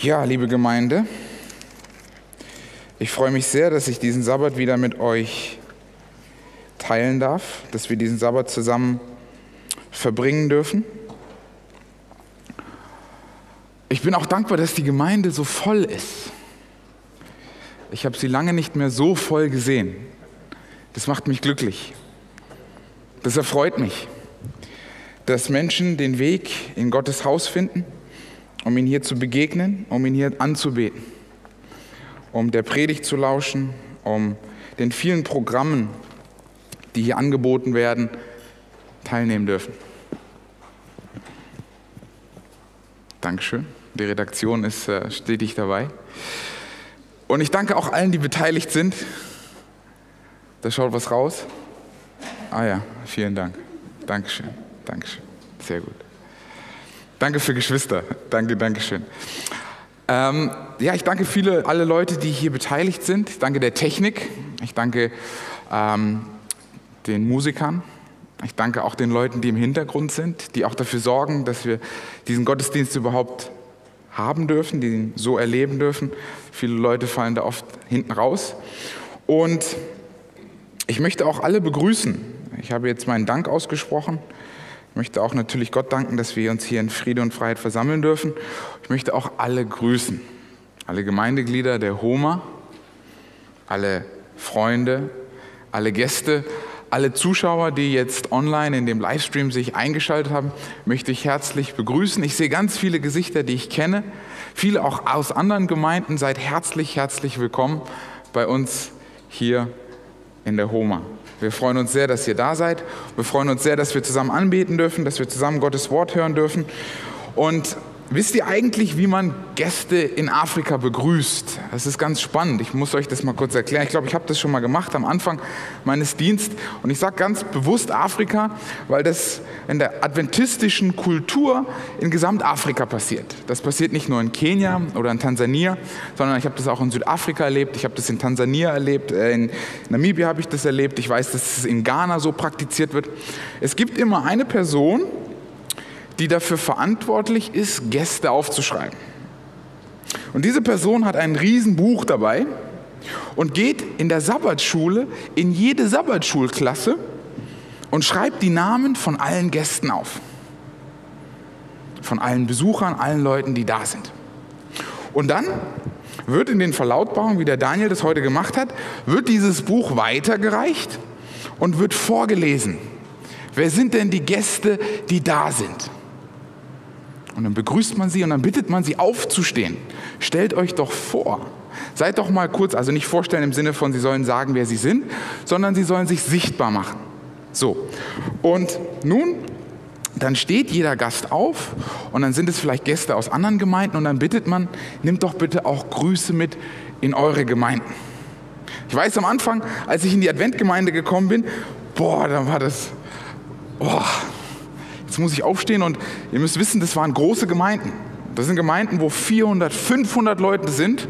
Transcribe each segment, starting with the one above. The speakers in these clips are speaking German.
Ja, liebe Gemeinde, ich freue mich sehr, dass ich diesen Sabbat wieder mit euch teilen darf, dass wir diesen Sabbat zusammen verbringen dürfen. Ich bin auch dankbar, dass die Gemeinde so voll ist. Ich habe sie lange nicht mehr so voll gesehen. Das macht mich glücklich. Das erfreut mich, dass Menschen den Weg in Gottes Haus finden um ihn hier zu begegnen, um ihn hier anzubeten, um der Predigt zu lauschen, um den vielen Programmen, die hier angeboten werden, teilnehmen dürfen. Dankeschön. Die Redaktion ist äh, stetig dabei. Und ich danke auch allen, die beteiligt sind. Da schaut was raus. Ah ja, vielen Dank. Dankeschön. Dankeschön. Sehr gut. Danke für Geschwister. Danke, danke schön. Ähm, ja, ich danke viele, alle Leute, die hier beteiligt sind. Ich danke der Technik. Ich danke ähm, den Musikern. Ich danke auch den Leuten, die im Hintergrund sind, die auch dafür sorgen, dass wir diesen Gottesdienst überhaupt haben dürfen, den so erleben dürfen. Viele Leute fallen da oft hinten raus. Und ich möchte auch alle begrüßen. Ich habe jetzt meinen Dank ausgesprochen. Ich möchte auch natürlich Gott danken, dass wir uns hier in Friede und Freiheit versammeln dürfen. Ich möchte auch alle grüßen, alle Gemeindeglieder der HOMA, alle Freunde, alle Gäste, alle Zuschauer, die jetzt online in dem Livestream sich eingeschaltet haben, möchte ich herzlich begrüßen. Ich sehe ganz viele Gesichter, die ich kenne, viele auch aus anderen Gemeinden. Seid herzlich, herzlich willkommen bei uns hier in der HOMA. Wir freuen uns sehr, dass ihr da seid. Wir freuen uns sehr, dass wir zusammen anbeten dürfen, dass wir zusammen Gottes Wort hören dürfen. Und wisst ihr eigentlich, wie man Gäste in Afrika begrüßt? Das ist ganz spannend. Ich muss euch das mal kurz erklären. Ich glaube, ich habe das schon mal gemacht am Anfang meines Dienstes. Und ich sage ganz bewusst Afrika, weil das in der adventistischen Kultur in Gesamtafrika passiert. Das passiert nicht nur in Kenia oder in Tansania, sondern ich habe das auch in Südafrika erlebt, ich habe das in Tansania erlebt, äh, in Namibia habe ich das erlebt, ich weiß, dass es in Ghana so praktiziert wird. Es gibt immer eine Person, die dafür verantwortlich ist, Gäste aufzuschreiben. Und diese Person hat ein Riesenbuch dabei und geht in der Sabbatschule in jede Sabbatschulklasse und schreibt die Namen von allen Gästen auf. Von allen Besuchern, allen Leuten, die da sind. Und dann wird in den Verlautbarungen, wie der Daniel das heute gemacht hat, wird dieses Buch weitergereicht und wird vorgelesen. Wer sind denn die Gäste, die da sind? Und dann begrüßt man sie und dann bittet man sie aufzustehen. Stellt euch doch vor. Seid doch mal kurz, also nicht vorstellen im Sinne von, sie sollen sagen, wer sie sind, sondern sie sollen sich sichtbar machen. So. Und nun, dann steht jeder Gast auf und dann sind es vielleicht Gäste aus anderen Gemeinden und dann bittet man, nimmt doch bitte auch Grüße mit in eure Gemeinden. Ich weiß am Anfang, als ich in die Adventgemeinde gekommen bin, boah, da war das, boah, Jetzt muss ich aufstehen und ihr müsst wissen, das waren große Gemeinden. Das sind Gemeinden, wo 400, 500 Leute sind.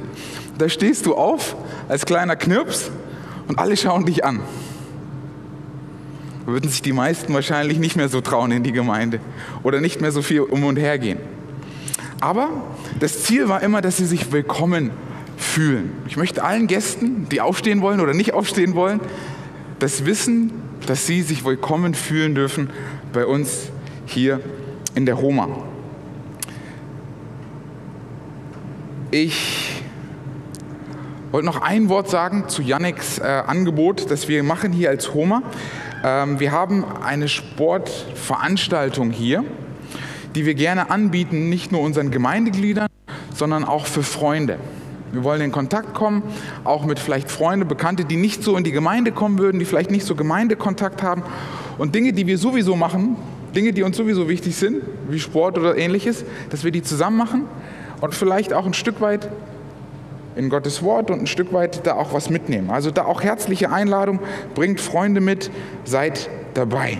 Da stehst du auf als kleiner Knirps und alle schauen dich an. Da würden sich die meisten wahrscheinlich nicht mehr so trauen in die Gemeinde oder nicht mehr so viel um und her gehen. Aber das Ziel war immer, dass sie sich willkommen fühlen. Ich möchte allen Gästen, die aufstehen wollen oder nicht aufstehen wollen, das Wissen, dass sie sich willkommen fühlen dürfen bei uns hier in der Roma. Ich wollte noch ein Wort sagen zu Yannicks äh, Angebot, das wir machen hier als Homa. Ähm, wir haben eine Sportveranstaltung hier, die wir gerne anbieten, nicht nur unseren Gemeindegliedern, sondern auch für Freunde. Wir wollen in Kontakt kommen, auch mit vielleicht Freunde, Bekannte, die nicht so in die Gemeinde kommen würden, die vielleicht nicht so Gemeindekontakt haben. Und Dinge, die wir sowieso machen, Dinge, die uns sowieso wichtig sind, wie Sport oder ähnliches, dass wir die zusammen machen und vielleicht auch ein Stück weit in Gottes Wort und ein Stück weit da auch was mitnehmen. Also da auch herzliche Einladung, bringt Freunde mit, seid dabei.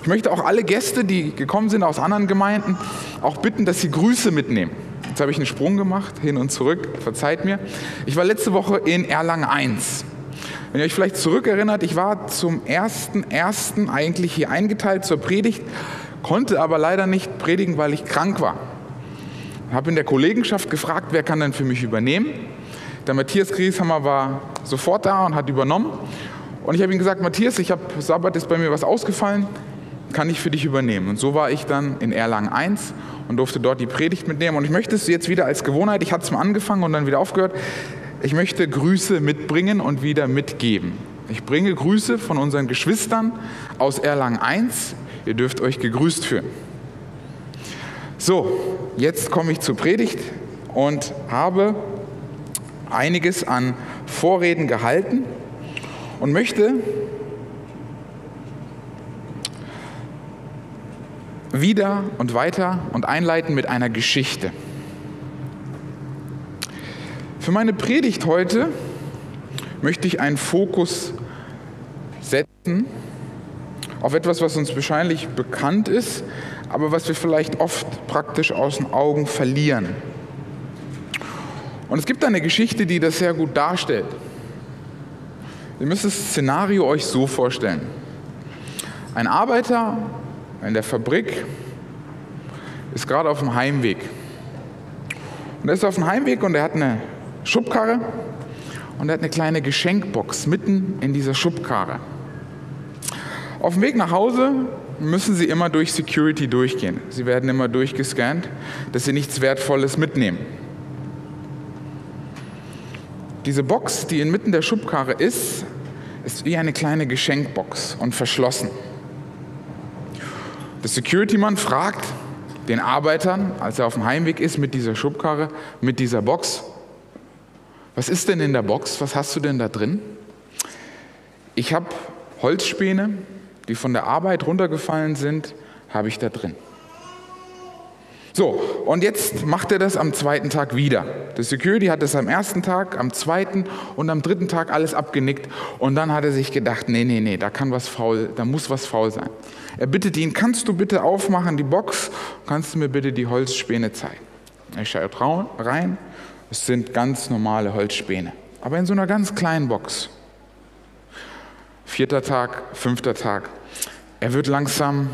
Ich möchte auch alle Gäste, die gekommen sind aus anderen Gemeinden, auch bitten, dass sie Grüße mitnehmen. Jetzt habe ich einen Sprung gemacht, hin und zurück, verzeiht mir. Ich war letzte Woche in Erlangen 1. Wenn ihr euch vielleicht zurückerinnert, ich war zum ersten, ersten eigentlich hier eingeteilt zur Predigt, konnte aber leider nicht predigen, weil ich krank war. habe in der Kollegenschaft gefragt, wer kann denn für mich übernehmen. Der Matthias Grieshammer war sofort da und hat übernommen. Und ich habe ihm gesagt, Matthias, ich habe Sabbat ist bei mir was ausgefallen, kann ich für dich übernehmen. Und so war ich dann in Erlangen 1 und durfte dort die Predigt mitnehmen. Und ich möchte es jetzt wieder als Gewohnheit, ich hatte es mal angefangen und dann wieder aufgehört, ich möchte Grüße mitbringen und wieder mitgeben. Ich bringe Grüße von unseren Geschwistern aus Erlangen 1. Ihr dürft euch gegrüßt fühlen. So, jetzt komme ich zur Predigt und habe einiges an Vorreden gehalten und möchte wieder und weiter und einleiten mit einer Geschichte. Für meine Predigt heute möchte ich einen Fokus setzen auf etwas, was uns wahrscheinlich bekannt ist, aber was wir vielleicht oft praktisch aus den Augen verlieren. Und es gibt eine Geschichte, die das sehr gut darstellt. Ihr müsst das Szenario euch so vorstellen. Ein Arbeiter in der Fabrik ist gerade auf dem Heimweg. Und er ist auf dem Heimweg und er hat eine Schubkarre und er hat eine kleine Geschenkbox mitten in dieser Schubkarre. Auf dem Weg nach Hause müssen Sie immer durch Security durchgehen. Sie werden immer durchgescannt, dass Sie nichts Wertvolles mitnehmen. Diese Box, die inmitten der Schubkarre ist, ist wie eine kleine Geschenkbox und verschlossen. Der Security-Mann fragt den Arbeitern, als er auf dem Heimweg ist mit dieser Schubkarre, mit dieser Box, was ist denn in der Box? Was hast du denn da drin? Ich habe Holzspäne, die von der Arbeit runtergefallen sind, habe ich da drin. So, und jetzt macht er das am zweiten Tag wieder. Der Security hat es am ersten Tag, am zweiten und am dritten Tag alles abgenickt. Und dann hat er sich gedacht, nee, nee, nee, da kann was faul, da muss was faul sein. Er bittet ihn, kannst du bitte aufmachen die Box, kannst du mir bitte die Holzspäne zeigen? Er schaut rein, es sind ganz normale Holzspäne, aber in so einer ganz kleinen Box. Vierter Tag, fünfter Tag. Er wird langsam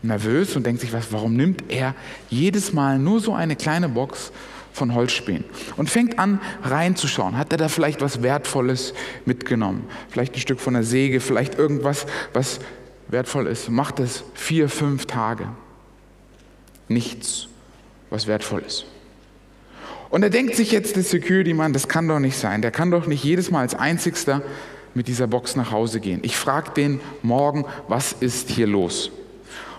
nervös und denkt sich, was, warum nimmt er jedes Mal nur so eine kleine Box von Holzspänen und fängt an reinzuschauen. Hat er da vielleicht was Wertvolles mitgenommen? Vielleicht ein Stück von der Säge, vielleicht irgendwas, was wertvoll ist. Macht es vier, fünf Tage. Nichts, was wertvoll ist. Und er denkt sich jetzt, der Security-Mann, das kann doch nicht sein. Der kann doch nicht jedes Mal als Einzigster mit dieser Box nach Hause gehen. Ich frage den morgen, was ist hier los?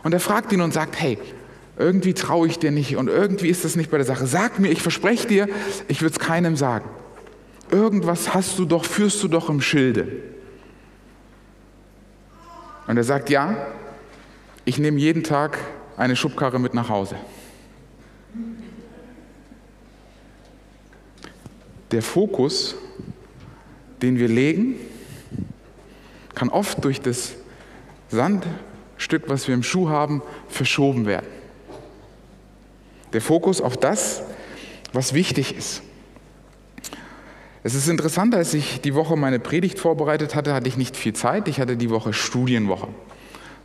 Und er fragt ihn und sagt, hey, irgendwie traue ich dir nicht und irgendwie ist das nicht bei der Sache. Sag mir, ich verspreche dir, ich würde es keinem sagen. Irgendwas hast du doch, führst du doch im Schilde. Und er sagt, ja, ich nehme jeden Tag eine Schubkarre mit nach Hause. Der Fokus, den wir legen, kann oft durch das Sandstück, was wir im Schuh haben, verschoben werden. Der Fokus auf das, was wichtig ist. Es ist interessant, als ich die Woche meine Predigt vorbereitet hatte, hatte ich nicht viel Zeit. Ich hatte die Woche Studienwoche.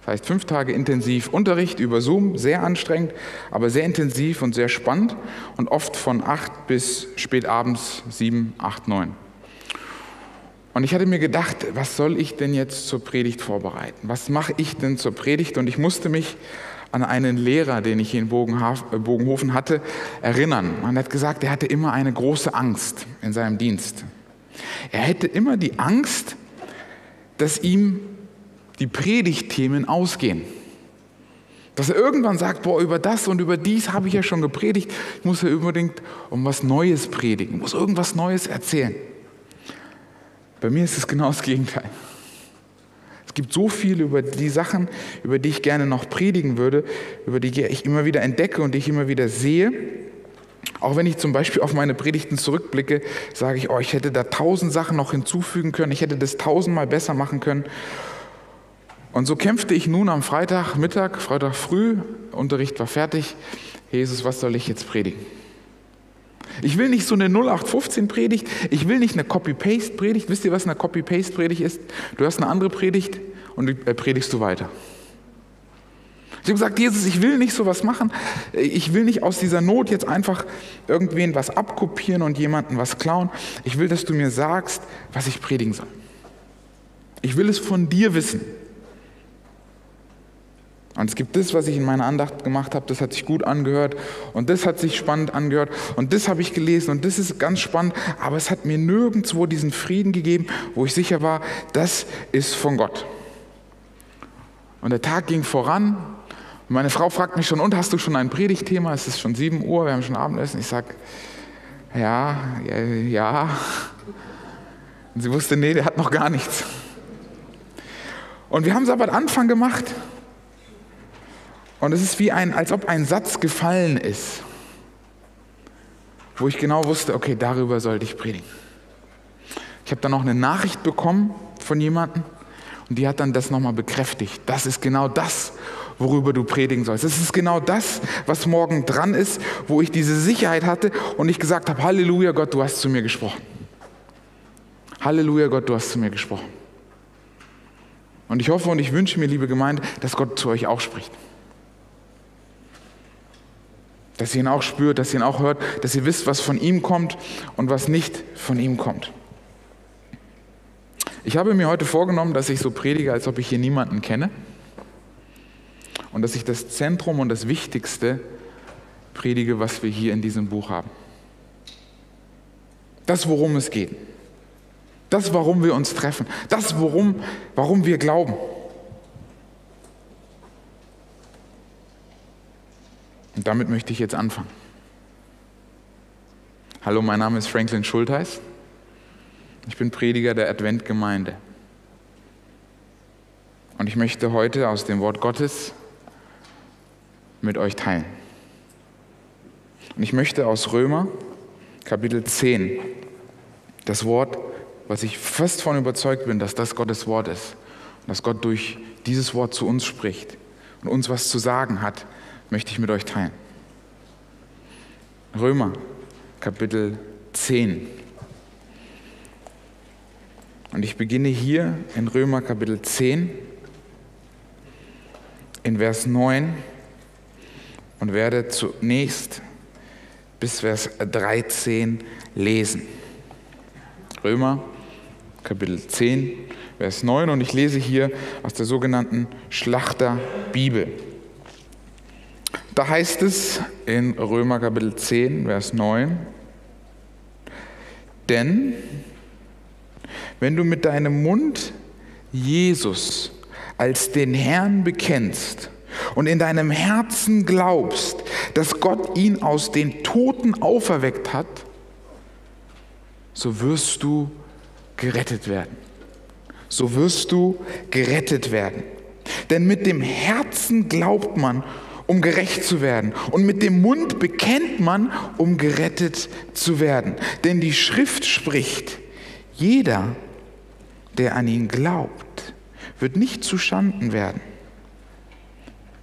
Das heißt, fünf Tage intensiv Unterricht über Zoom, sehr anstrengend, aber sehr intensiv und sehr spannend und oft von acht bis spät abends sieben, acht, neun. Und ich hatte mir gedacht, was soll ich denn jetzt zur Predigt vorbereiten? Was mache ich denn zur Predigt? Und ich musste mich an einen Lehrer, den ich in äh, Bogenhofen hatte, erinnern. Man hat gesagt, er hatte immer eine große Angst in seinem Dienst. Er hätte immer die Angst, dass ihm die Predigtthemen ausgehen. Dass er irgendwann sagt, boah, über das und über dies habe ich ja schon gepredigt, ich muss ja unbedingt um was Neues predigen, muss irgendwas Neues erzählen. Bei mir ist es genau das Gegenteil. Es gibt so viel über die Sachen, über die ich gerne noch predigen würde, über die ich immer wieder entdecke und die ich immer wieder sehe. Auch wenn ich zum Beispiel auf meine Predigten zurückblicke, sage ich, oh, ich hätte da tausend Sachen noch hinzufügen können, ich hätte das tausendmal besser machen können. Und so kämpfte ich nun am Freitagmittag, Freitag früh, Unterricht war fertig. Jesus, was soll ich jetzt predigen? Ich will nicht so eine 0815-Predigt, ich will nicht eine Copy-Paste-Predigt. Wisst ihr, was eine Copy-Paste-Predigt ist? Du hast eine andere Predigt und äh, predigst du weiter. Ich habe gesagt, Jesus, ich will nicht sowas machen. Ich will nicht aus dieser Not jetzt einfach irgendwen was abkopieren und jemanden was klauen. Ich will, dass du mir sagst, was ich predigen soll. Ich will es von dir wissen. Und es gibt das, was ich in meiner Andacht gemacht habe, das hat sich gut angehört und das hat sich spannend angehört und das habe ich gelesen und das ist ganz spannend, aber es hat mir nirgendwo diesen Frieden gegeben, wo ich sicher war, das ist von Gott. Und der Tag ging voran und meine Frau fragt mich schon, und hast du schon ein Predigtthema? Es ist schon 7 Uhr, wir haben schon Abendessen. Ich sage, ja, ja, ja. Und sie wusste, nee, der hat noch gar nichts. Und wir haben es aber am Anfang gemacht. Und es ist wie ein, als ob ein Satz gefallen ist, wo ich genau wusste, okay, darüber sollte ich predigen. Ich habe dann noch eine Nachricht bekommen von jemandem und die hat dann das nochmal bekräftigt. Das ist genau das, worüber du predigen sollst. Es ist genau das, was morgen dran ist, wo ich diese Sicherheit hatte und ich gesagt habe, Halleluja Gott, du hast zu mir gesprochen. Halleluja Gott, du hast zu mir gesprochen. Und ich hoffe und ich wünsche mir, liebe Gemeinde, dass Gott zu euch auch spricht. Dass ihr ihn auch spürt, dass ihr ihn auch hört, dass ihr wisst, was von ihm kommt und was nicht von ihm kommt. Ich habe mir heute vorgenommen, dass ich so predige, als ob ich hier niemanden kenne und dass ich das Zentrum und das Wichtigste predige, was wir hier in diesem Buch haben. Das, worum es geht. Das, warum wir uns treffen. Das, worum, warum wir glauben. Und damit möchte ich jetzt anfangen. Hallo, mein Name ist Franklin Schultheiß. Ich bin Prediger der Adventgemeinde. Und ich möchte heute aus dem Wort Gottes mit euch teilen. Und ich möchte aus Römer Kapitel 10 das Wort, was ich fest davon überzeugt bin, dass das Gottes Wort ist und dass Gott durch dieses Wort zu uns spricht und uns was zu sagen hat, möchte ich mit euch teilen. Römer Kapitel 10. Und ich beginne hier in Römer Kapitel 10 in Vers 9 und werde zunächst bis Vers 13 lesen. Römer Kapitel 10, Vers 9 und ich lese hier aus der sogenannten Schlachterbibel. Da heißt es in Römer Kapitel 10, Vers 9, denn wenn du mit deinem Mund Jesus als den Herrn bekennst und in deinem Herzen glaubst, dass Gott ihn aus den Toten auferweckt hat, so wirst du gerettet werden. So wirst du gerettet werden. Denn mit dem Herzen glaubt man, um gerecht zu werden. Und mit dem Mund bekennt man, um gerettet zu werden. Denn die Schrift spricht, jeder, der an ihn glaubt, wird nicht zu Schanden werden.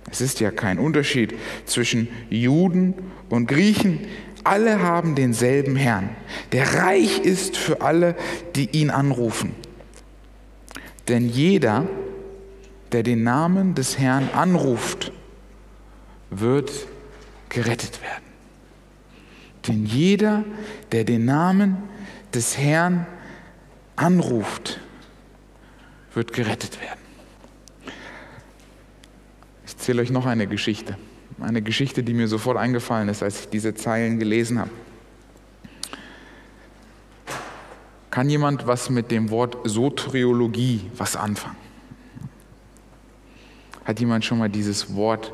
Es ist ja kein Unterschied zwischen Juden und Griechen. Alle haben denselben Herrn, der reich ist für alle, die ihn anrufen. Denn jeder, der den Namen des Herrn anruft, wird gerettet werden. Denn jeder, der den Namen des Herrn anruft, wird gerettet werden. Ich erzähle euch noch eine Geschichte. Eine Geschichte, die mir sofort eingefallen ist, als ich diese Zeilen gelesen habe. Kann jemand was mit dem Wort Soteriologie was anfangen? Hat jemand schon mal dieses Wort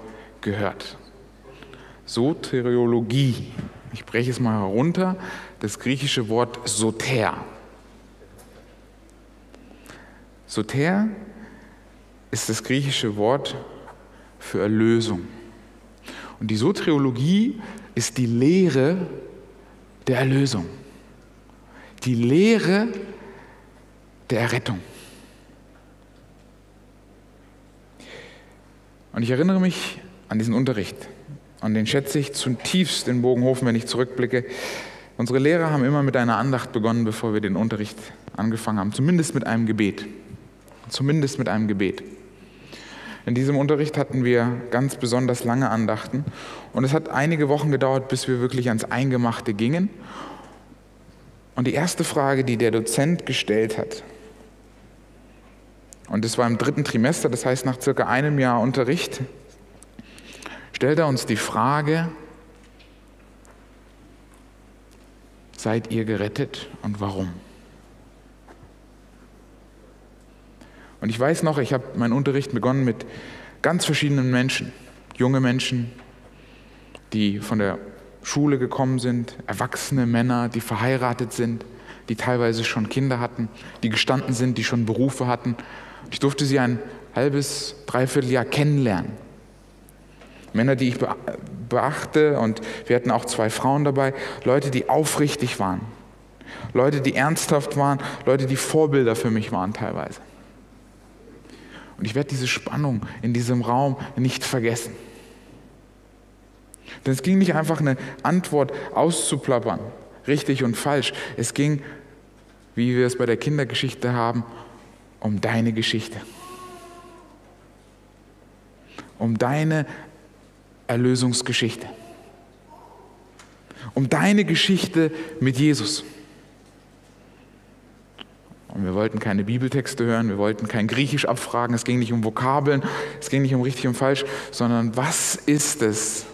gehört. Soteriologie. Ich breche es mal herunter. Das griechische Wort Soter. Soter ist das griechische Wort für Erlösung. Und die Soteriologie ist die Lehre der Erlösung. Die Lehre der Errettung. Und ich erinnere mich an diesen Unterricht. An den schätze ich zutiefst in Bogenhofen, wenn ich zurückblicke. Unsere Lehrer haben immer mit einer Andacht begonnen, bevor wir den Unterricht angefangen haben. Zumindest mit einem Gebet. Zumindest mit einem Gebet. In diesem Unterricht hatten wir ganz besonders lange Andachten und es hat einige Wochen gedauert, bis wir wirklich ans Eingemachte gingen. Und die erste Frage, die der Dozent gestellt hat, und das war im dritten Trimester, das heißt nach circa einem Jahr Unterricht, stellt er uns die Frage, seid ihr gerettet und warum? Und ich weiß noch, ich habe meinen Unterricht begonnen mit ganz verschiedenen Menschen, junge Menschen, die von der Schule gekommen sind, erwachsene Männer, die verheiratet sind, die teilweise schon Kinder hatten, die gestanden sind, die schon Berufe hatten. Ich durfte sie ein halbes, dreiviertel Jahr kennenlernen. Männer, die ich beachte, und wir hatten auch zwei Frauen dabei, Leute, die aufrichtig waren, Leute, die ernsthaft waren, Leute, die Vorbilder für mich waren teilweise. Und ich werde diese Spannung in diesem Raum nicht vergessen. Denn es ging nicht einfach eine Antwort auszuplappern, richtig und falsch. Es ging, wie wir es bei der Kindergeschichte haben, um deine Geschichte. Um deine Erlösungsgeschichte. Um deine Geschichte mit Jesus. Und wir wollten keine Bibeltexte hören, wir wollten kein Griechisch abfragen, es ging nicht um Vokabeln, es ging nicht um richtig und falsch, sondern was ist es,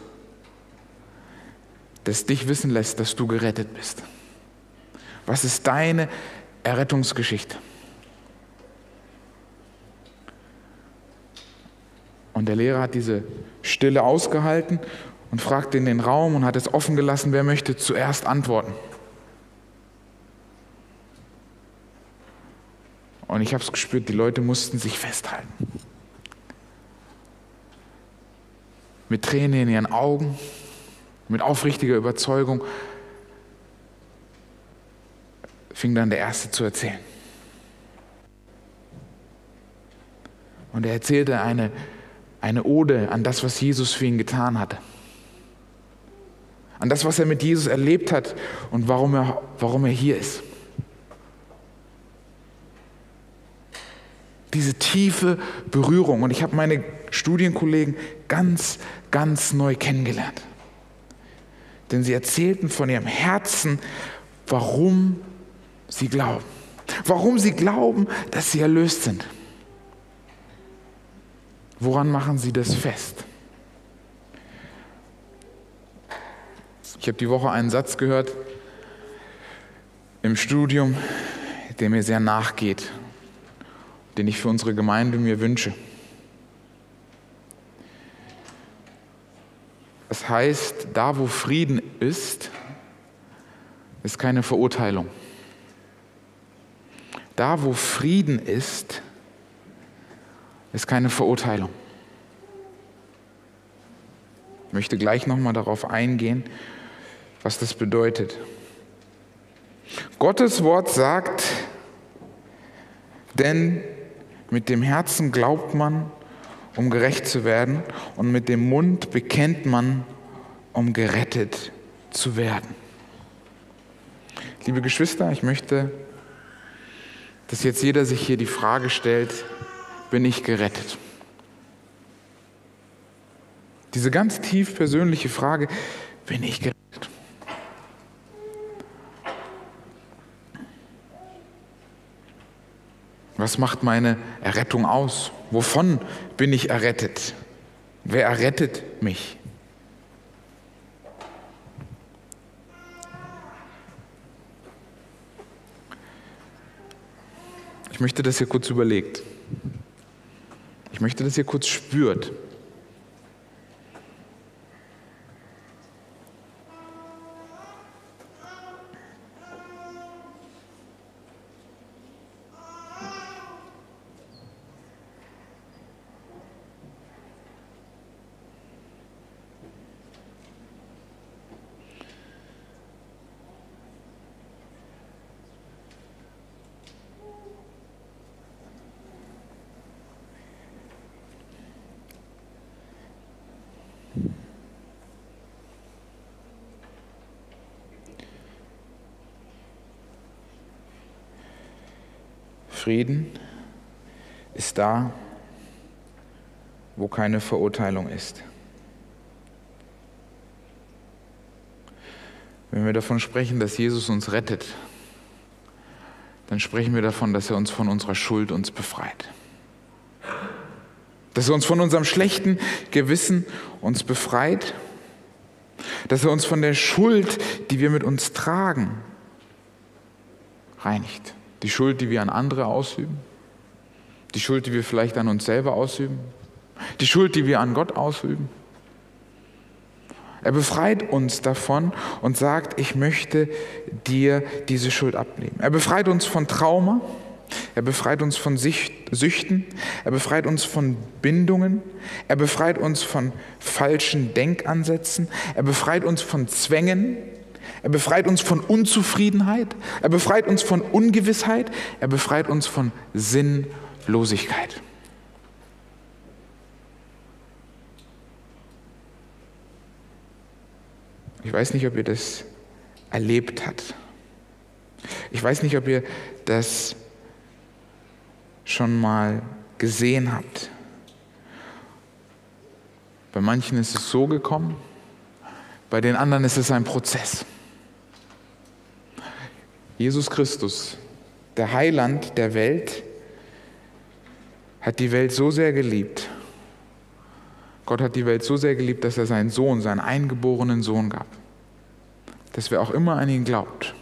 das dich wissen lässt, dass du gerettet bist? Was ist deine Errettungsgeschichte? Und der Lehrer hat diese Stille ausgehalten und fragte in den Raum und hat es offen gelassen, wer möchte zuerst antworten. Und ich habe es gespürt, die Leute mussten sich festhalten. Mit Tränen in ihren Augen, mit aufrichtiger Überzeugung fing dann der Erste zu erzählen. Und er erzählte eine, eine Ode an das, was Jesus für ihn getan hatte. An das, was er mit Jesus erlebt hat und warum er, warum er hier ist. diese tiefe Berührung. Und ich habe meine Studienkollegen ganz, ganz neu kennengelernt. Denn sie erzählten von ihrem Herzen, warum sie glauben. Warum sie glauben, dass sie erlöst sind. Woran machen sie das fest? Ich habe die Woche einen Satz gehört im Studium, der mir sehr nachgeht den ich für unsere Gemeinde mir wünsche. Das heißt, da wo Frieden ist, ist keine Verurteilung. Da wo Frieden ist, ist keine Verurteilung. Ich möchte gleich nochmal darauf eingehen, was das bedeutet. Gottes Wort sagt, denn mit dem Herzen glaubt man, um gerecht zu werden, und mit dem Mund bekennt man, um gerettet zu werden. Liebe Geschwister, ich möchte, dass jetzt jeder sich hier die Frage stellt, bin ich gerettet? Diese ganz tief persönliche Frage, bin ich gerettet? Was macht meine Errettung aus? Wovon bin ich errettet? Wer errettet mich? Ich möchte, dass ihr kurz überlegt. Ich möchte, dass ihr kurz spürt. Frieden ist da, wo keine Verurteilung ist. Wenn wir davon sprechen, dass Jesus uns rettet, dann sprechen wir davon, dass er uns von unserer Schuld uns befreit. Dass er uns von unserem schlechten Gewissen uns befreit. Dass er uns von der Schuld, die wir mit uns tragen, reinigt. Die Schuld, die wir an andere ausüben. Die Schuld, die wir vielleicht an uns selber ausüben. Die Schuld, die wir an Gott ausüben. Er befreit uns davon und sagt, ich möchte dir diese Schuld abnehmen. Er befreit uns von Trauma, er befreit uns von Süchten, er befreit uns von Bindungen, er befreit uns von falschen Denkansätzen, er befreit uns von Zwängen, er befreit uns von Unzufriedenheit, er befreit uns von Ungewissheit, er befreit uns von Sinnlosigkeit. Ich weiß nicht, ob ihr das erlebt habt. Ich weiß nicht, ob ihr das schon mal gesehen habt. Bei manchen ist es so gekommen, bei den anderen ist es ein Prozess. Jesus Christus, der Heiland der Welt, hat die Welt so sehr geliebt, Gott hat die Welt so sehr geliebt, dass er seinen Sohn, seinen eingeborenen Sohn gab. Dass wer auch immer an ihn glaubt,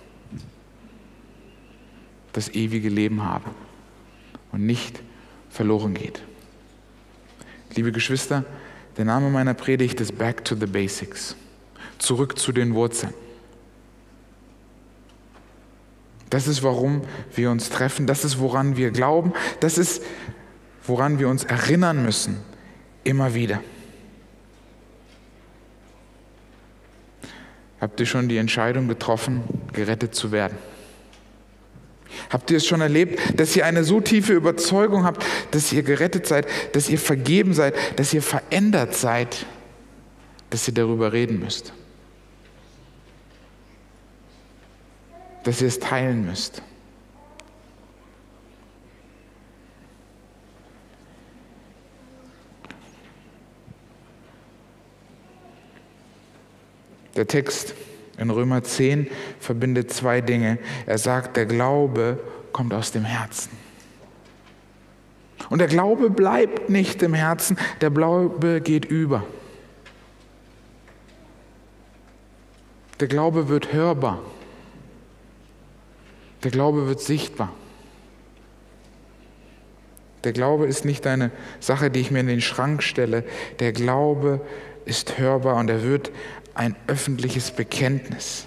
das ewige Leben habe und nicht verloren geht. Liebe Geschwister, der Name meiner Predigt ist Back to the Basics. Zurück zu den Wurzeln. Das ist, warum wir uns treffen. Das ist, woran wir glauben. Das ist, woran wir uns erinnern müssen. Immer wieder. Habt ihr schon die Entscheidung getroffen, gerettet zu werden? Habt ihr es schon erlebt, dass ihr eine so tiefe Überzeugung habt, dass ihr gerettet seid, dass ihr vergeben seid, dass ihr verändert seid, dass ihr darüber reden müsst? Dass ihr es teilen müsst? Der Text in Römer 10 verbindet zwei Dinge. Er sagt, der Glaube kommt aus dem Herzen. Und der Glaube bleibt nicht im Herzen, der Glaube geht über. Der Glaube wird hörbar. Der Glaube wird sichtbar. Der Glaube ist nicht eine Sache, die ich mir in den Schrank stelle. Der Glaube ist hörbar und er wird ein öffentliches Bekenntnis.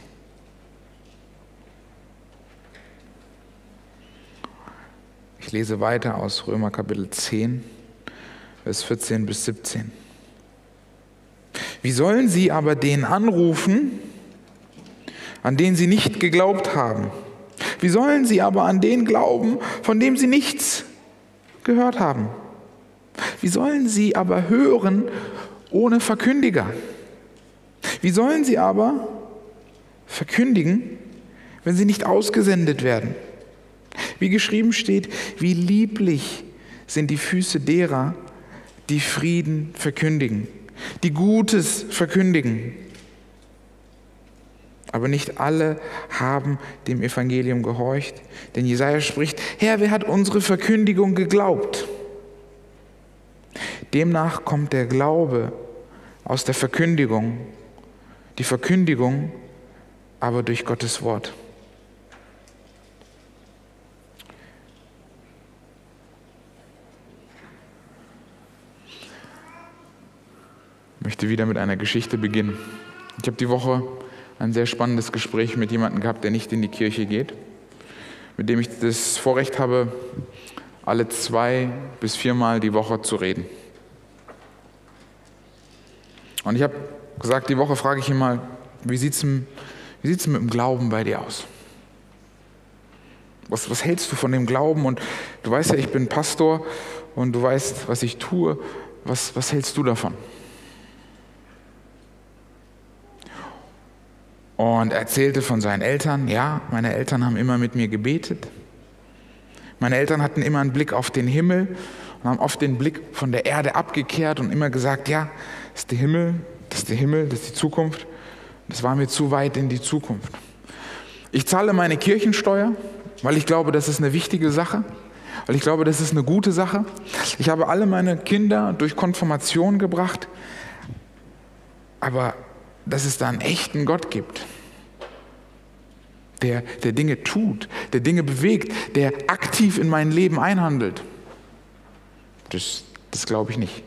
Ich lese weiter aus Römer Kapitel 10, Vers 14 bis 17. Wie sollen sie aber den anrufen, an den sie nicht geglaubt haben? Wie sollen sie aber an den glauben, von dem sie nichts gehört haben? Wie sollen sie aber hören ohne Verkündiger? Wie sollen sie aber verkündigen, wenn sie nicht ausgesendet werden? Wie geschrieben steht, wie lieblich sind die Füße derer, die Frieden verkündigen, die Gutes verkündigen. Aber nicht alle haben dem Evangelium gehorcht, denn Jesaja spricht: Herr, wer hat unsere Verkündigung geglaubt? Demnach kommt der Glaube aus der Verkündigung die Verkündigung aber durch Gottes Wort. Ich möchte wieder mit einer Geschichte beginnen. Ich habe die Woche ein sehr spannendes Gespräch mit jemandem gehabt, der nicht in die Kirche geht, mit dem ich das Vorrecht habe, alle zwei bis viermal die Woche zu reden. Und ich habe gesagt, die Woche frage ich ihn mal, wie sieht es mit dem Glauben bei dir aus? Was, was hältst du von dem Glauben? Und du weißt ja, ich bin Pastor und du weißt, was ich tue. Was, was hältst du davon? Und er erzählte von seinen Eltern. Ja, meine Eltern haben immer mit mir gebetet. Meine Eltern hatten immer einen Blick auf den Himmel und haben oft den Blick von der Erde abgekehrt und immer gesagt, ja, das ist der Himmel, das ist der Himmel, das ist die Zukunft. Das war mir zu weit in die Zukunft. Ich zahle meine Kirchensteuer, weil ich glaube, das ist eine wichtige Sache, weil ich glaube, das ist eine gute Sache. Ich habe alle meine Kinder durch Konfirmation gebracht, aber dass es da einen echten Gott gibt, der, der Dinge tut, der Dinge bewegt, der aktiv in mein Leben einhandelt, das, das glaube ich nicht.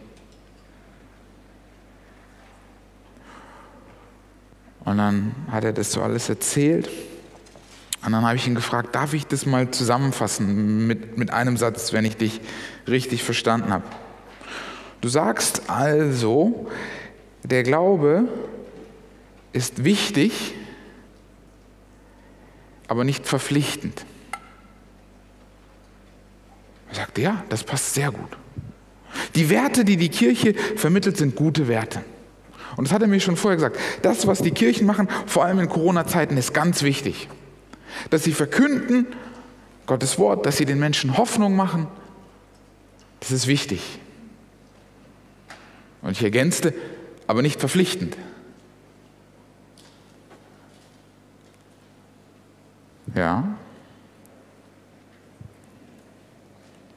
Und dann hat er das so alles erzählt. Und dann habe ich ihn gefragt, darf ich das mal zusammenfassen mit, mit einem Satz, wenn ich dich richtig verstanden habe. Du sagst also, der Glaube ist wichtig, aber nicht verpflichtend. Er sagte, ja, das passt sehr gut. Die Werte, die die Kirche vermittelt, sind gute Werte. Und das hat er mir schon vorher gesagt. Das, was die Kirchen machen, vor allem in Corona-Zeiten, ist ganz wichtig. Dass sie verkünden Gottes Wort, dass sie den Menschen Hoffnung machen, das ist wichtig. Und ich ergänzte, aber nicht verpflichtend. Ja.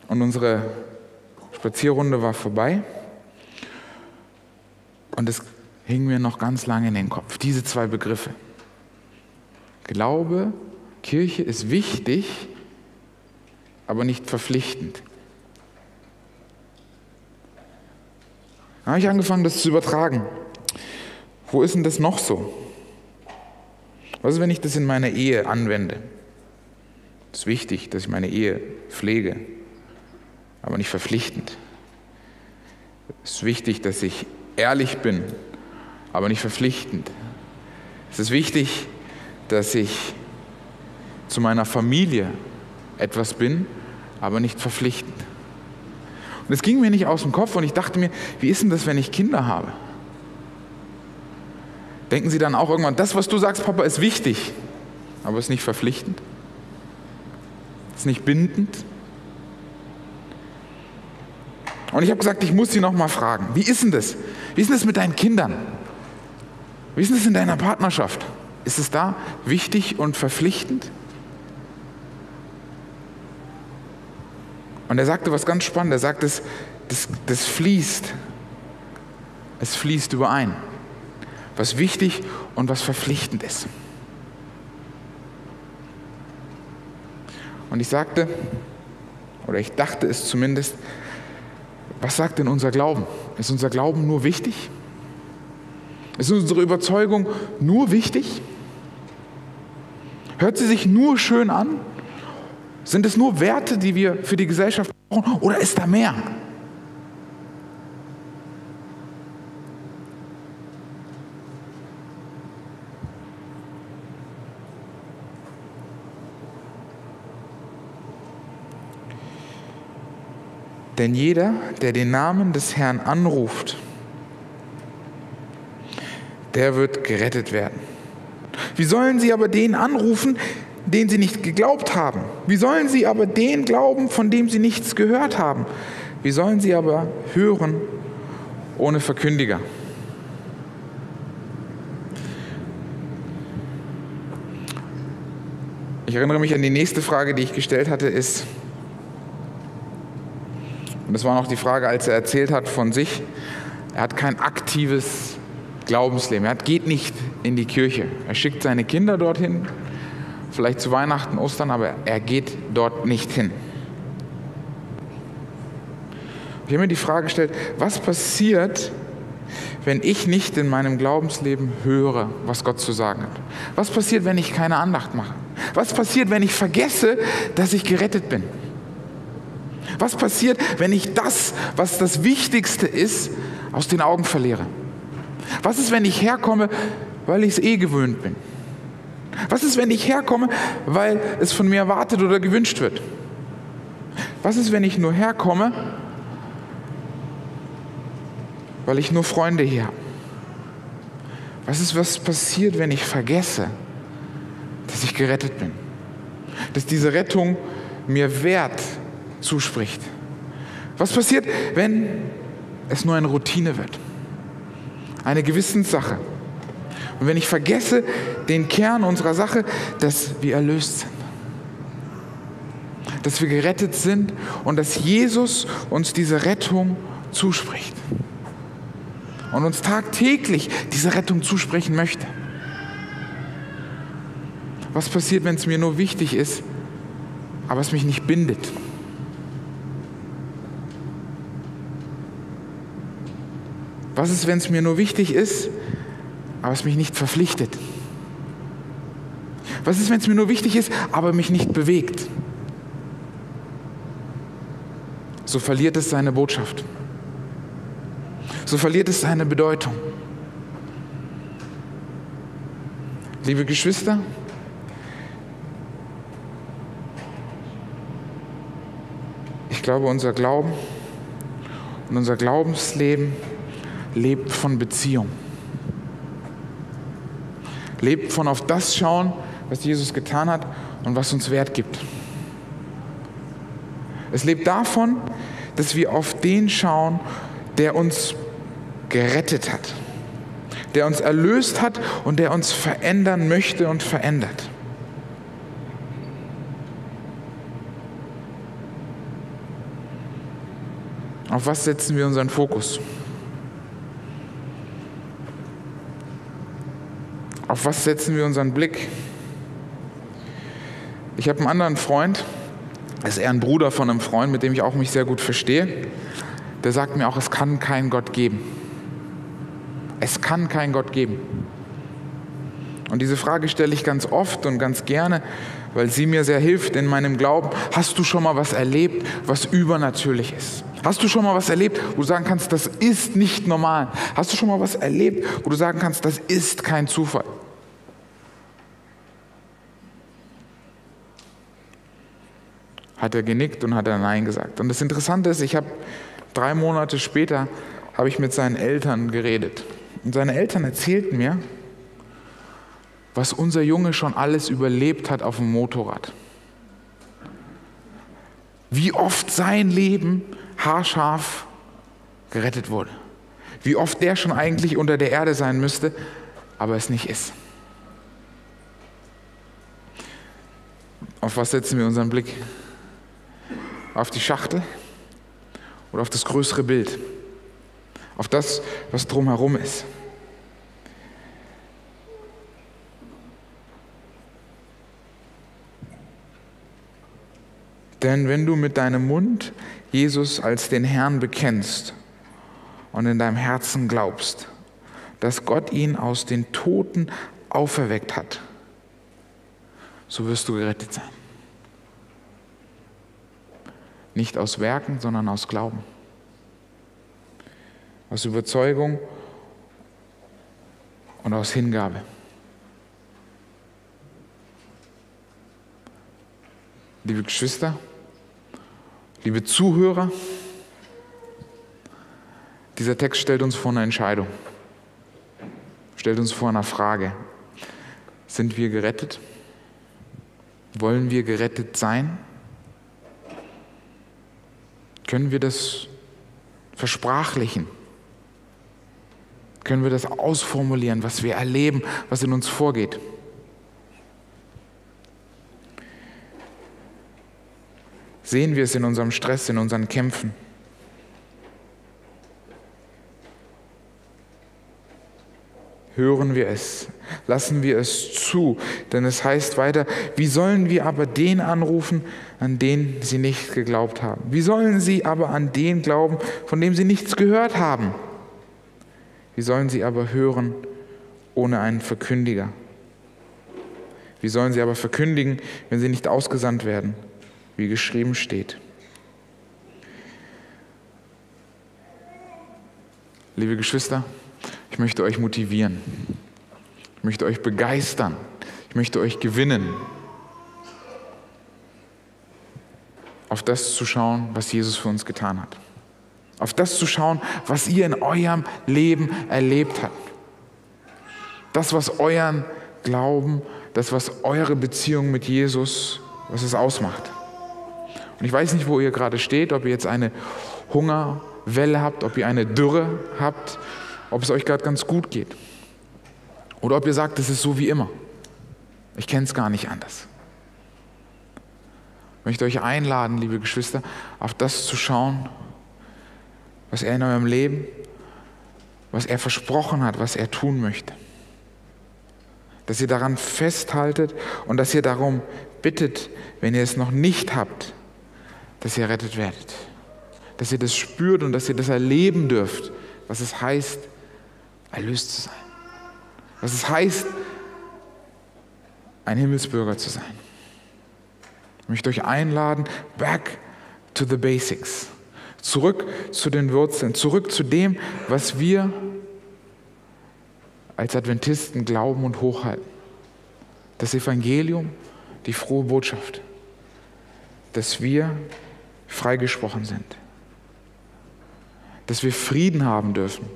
Und unsere Spazierrunde war vorbei. Und es hing mir noch ganz lange in den Kopf. Diese zwei Begriffe. Glaube, Kirche ist wichtig, aber nicht verpflichtend. Da habe ich angefangen, das zu übertragen. Wo ist denn das noch so? Was ist, wenn ich das in meiner Ehe anwende? Es ist wichtig, dass ich meine Ehe pflege, aber nicht verpflichtend. Es ist wichtig, dass ich ehrlich bin aber nicht verpflichtend. Es ist wichtig, dass ich zu meiner Familie etwas bin, aber nicht verpflichtend. Und es ging mir nicht aus dem Kopf und ich dachte mir, wie ist denn das, wenn ich Kinder habe? Denken Sie dann auch irgendwann, das, was du sagst, Papa, ist wichtig, aber ist nicht verpflichtend? Ist nicht bindend? Und ich habe gesagt, ich muss Sie noch mal fragen, wie ist denn das? Wie ist denn das mit deinen Kindern? Wie ist es in deiner Partnerschaft? Ist es da wichtig und verpflichtend? Und er sagte was ganz spannend. Er sagt, das, das, das fließt. Es fließt überein. Was wichtig und was verpflichtend ist. Und ich sagte, oder ich dachte es zumindest, was sagt denn unser Glauben? Ist unser Glauben nur wichtig? Ist unsere Überzeugung nur wichtig? Hört sie sich nur schön an? Sind es nur Werte, die wir für die Gesellschaft brauchen? Oder ist da mehr? Denn jeder, der den Namen des Herrn anruft, der wird gerettet werden. Wie sollen sie aber den anrufen, den sie nicht geglaubt haben? Wie sollen sie aber den glauben, von dem sie nichts gehört haben? Wie sollen sie aber hören ohne Verkündiger? Ich erinnere mich an die nächste Frage, die ich gestellt hatte, ist, und das war noch die Frage, als er erzählt hat von sich, er hat kein aktives Glaubensleben. Er geht nicht in die Kirche. Er schickt seine Kinder dorthin, vielleicht zu Weihnachten, Ostern, aber er geht dort nicht hin. Ich habe mir die Frage gestellt, was passiert, wenn ich nicht in meinem Glaubensleben höre, was Gott zu sagen hat? Was passiert, wenn ich keine Andacht mache? Was passiert, wenn ich vergesse, dass ich gerettet bin? Was passiert, wenn ich das, was das Wichtigste ist, aus den Augen verliere? Was ist, wenn ich herkomme, weil ich es eh gewöhnt bin? Was ist, wenn ich herkomme, weil es von mir erwartet oder gewünscht wird? Was ist, wenn ich nur herkomme, weil ich nur Freunde hier habe? Was ist, was passiert, wenn ich vergesse, dass ich gerettet bin? Dass diese Rettung mir Wert zuspricht. Was passiert, wenn es nur eine Routine wird? Eine Gewissenssache. Und wenn ich vergesse den Kern unserer Sache, dass wir erlöst sind, dass wir gerettet sind und dass Jesus uns diese Rettung zuspricht und uns tagtäglich diese Rettung zusprechen möchte. Was passiert, wenn es mir nur wichtig ist, aber es mich nicht bindet? Was ist, wenn es mir nur wichtig ist, aber es mich nicht verpflichtet? Was ist, wenn es mir nur wichtig ist, aber mich nicht bewegt? So verliert es seine Botschaft. So verliert es seine Bedeutung. Liebe Geschwister, ich glaube, unser Glauben und unser Glaubensleben lebt von Beziehung. Lebt von auf das schauen, was Jesus getan hat und was uns Wert gibt. Es lebt davon, dass wir auf den schauen, der uns gerettet hat, der uns erlöst hat und der uns verändern möchte und verändert. Auf was setzen wir unseren Fokus? Auf was setzen wir unseren Blick? Ich habe einen anderen Freund, ist eher ein Bruder von einem Freund, mit dem ich auch mich sehr gut verstehe. Der sagt mir auch, es kann keinen Gott geben. Es kann keinen Gott geben. Und diese Frage stelle ich ganz oft und ganz gerne, weil sie mir sehr hilft in meinem Glauben. Hast du schon mal was erlebt, was übernatürlich ist? Hast du schon mal was erlebt, wo du sagen kannst, das ist nicht normal? Hast du schon mal was erlebt, wo du sagen kannst, das ist kein Zufall? Hat er genickt und hat er Nein gesagt. Und das Interessante ist, ich habe drei Monate später habe ich mit seinen Eltern geredet. Und seine Eltern erzählten mir, was unser Junge schon alles überlebt hat auf dem Motorrad. Wie oft sein Leben haarscharf gerettet wurde. Wie oft der schon eigentlich unter der Erde sein müsste, aber es nicht ist. Auf was setzen wir unseren Blick? Auf die Schachtel oder auf das größere Bild? Auf das, was drumherum ist? Denn wenn du mit deinem Mund Jesus als den Herrn bekennst und in deinem Herzen glaubst, dass Gott ihn aus den Toten auferweckt hat, so wirst du gerettet sein. Nicht aus Werken, sondern aus Glauben. Aus Überzeugung und aus Hingabe. Liebe Geschwister, liebe Zuhörer, dieser Text stellt uns vor eine Entscheidung, stellt uns vor einer Frage. Sind wir gerettet? Wollen wir gerettet sein? Können wir das versprachlichen? Können wir das ausformulieren, was wir erleben, was in uns vorgeht? Sehen wir es in unserem Stress, in unseren Kämpfen? Hören wir es, lassen wir es zu, denn es heißt weiter, wie sollen wir aber den anrufen, an den sie nicht geglaubt haben? Wie sollen sie aber an den glauben, von dem sie nichts gehört haben? Wie sollen sie aber hören ohne einen Verkündiger? Wie sollen sie aber verkündigen, wenn sie nicht ausgesandt werden, wie geschrieben steht? Liebe Geschwister, ich möchte euch motivieren. Ich möchte euch begeistern. Ich möchte euch gewinnen, auf das zu schauen, was Jesus für uns getan hat. Auf das zu schauen, was ihr in eurem Leben erlebt habt. Das, was euren Glauben, das, was eure Beziehung mit Jesus, was es ausmacht. Und ich weiß nicht, wo ihr gerade steht, ob ihr jetzt eine Hungerwelle habt, ob ihr eine Dürre habt, ob es euch gerade ganz gut geht. Oder ob ihr sagt, es ist so wie immer. Ich kenne es gar nicht anders. Ich möchte euch einladen, liebe Geschwister, auf das zu schauen, was er in eurem Leben, was er versprochen hat, was er tun möchte. Dass ihr daran festhaltet und dass ihr darum bittet, wenn ihr es noch nicht habt, dass ihr rettet werdet. Dass ihr das spürt und dass ihr das erleben dürft, was es heißt, erlöst zu sein. Was es heißt, ein Himmelsbürger zu sein. Ich möchte euch einladen, back to the basics. Zurück zu den Wurzeln, zurück zu dem, was wir als Adventisten glauben und hochhalten. Das Evangelium, die frohe Botschaft, dass wir freigesprochen sind, dass wir Frieden haben dürfen,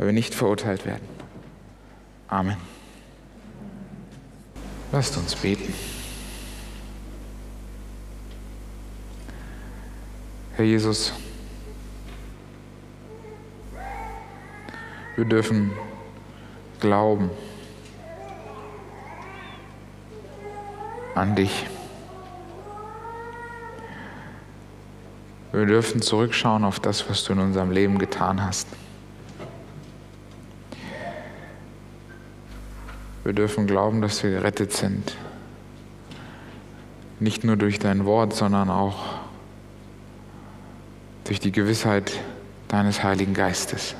weil wir nicht verurteilt werden. Amen. Lasst uns beten. Herr Jesus, wir dürfen glauben an dich. Wir dürfen zurückschauen auf das, was du in unserem Leben getan hast. Wir dürfen glauben, dass wir gerettet sind. Nicht nur durch dein Wort, sondern auch durch die Gewissheit deines Heiligen Geistes.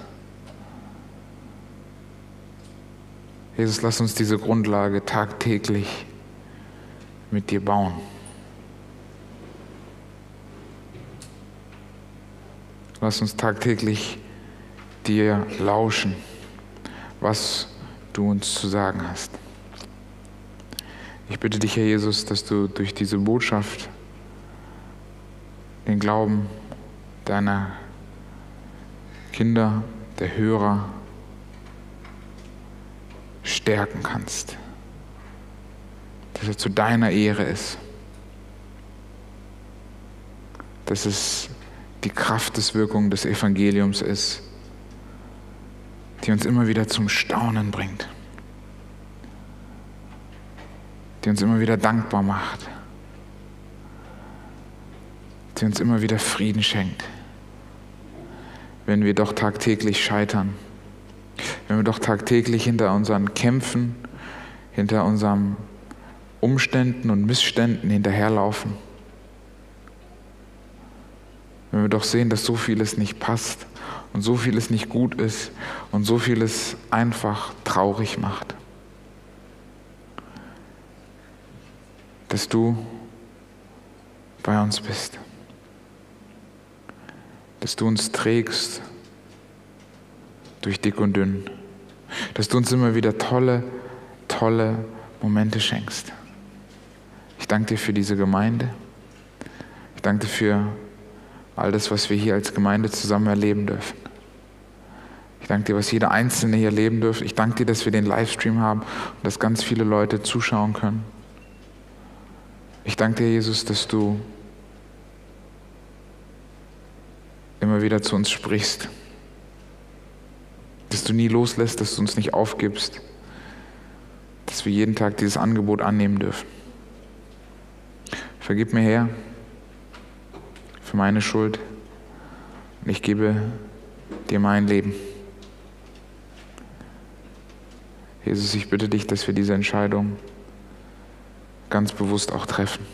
Jesus, lass uns diese Grundlage tagtäglich mit dir bauen. Lass uns tagtäglich dir lauschen, was du uns zu sagen hast. Ich bitte dich, Herr Jesus, dass du durch diese Botschaft den Glauben deiner Kinder, der Hörer stärken kannst. Dass er zu deiner Ehre ist. Dass es die Kraft des Wirkung des Evangeliums ist, die uns immer wieder zum Staunen bringt. Die uns immer wieder dankbar macht. Die uns immer wieder Frieden schenkt wenn wir doch tagtäglich scheitern, wenn wir doch tagtäglich hinter unseren Kämpfen, hinter unseren Umständen und Missständen hinterherlaufen. Wenn wir doch sehen, dass so vieles nicht passt und so vieles nicht gut ist und so vieles einfach traurig macht. Dass du bei uns bist dass du uns trägst durch dick und dünn, dass du uns immer wieder tolle, tolle Momente schenkst. Ich danke dir für diese Gemeinde. Ich danke dir für all das, was wir hier als Gemeinde zusammen erleben dürfen. Ich danke dir, was jeder Einzelne hier erleben dürfen. Ich danke dir, dass wir den Livestream haben und dass ganz viele Leute zuschauen können. Ich danke dir, Jesus, dass du immer wieder zu uns sprichst. Dass du nie loslässt, dass du uns nicht aufgibst. Dass wir jeden Tag dieses Angebot annehmen dürfen. Vergib mir her für meine Schuld und ich gebe dir mein Leben. Jesus, ich bitte dich, dass wir diese Entscheidung ganz bewusst auch treffen.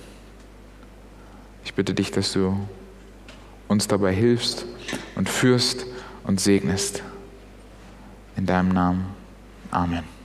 Ich bitte dich, dass du uns dabei hilfst und führst und segnest. In deinem Namen. Amen.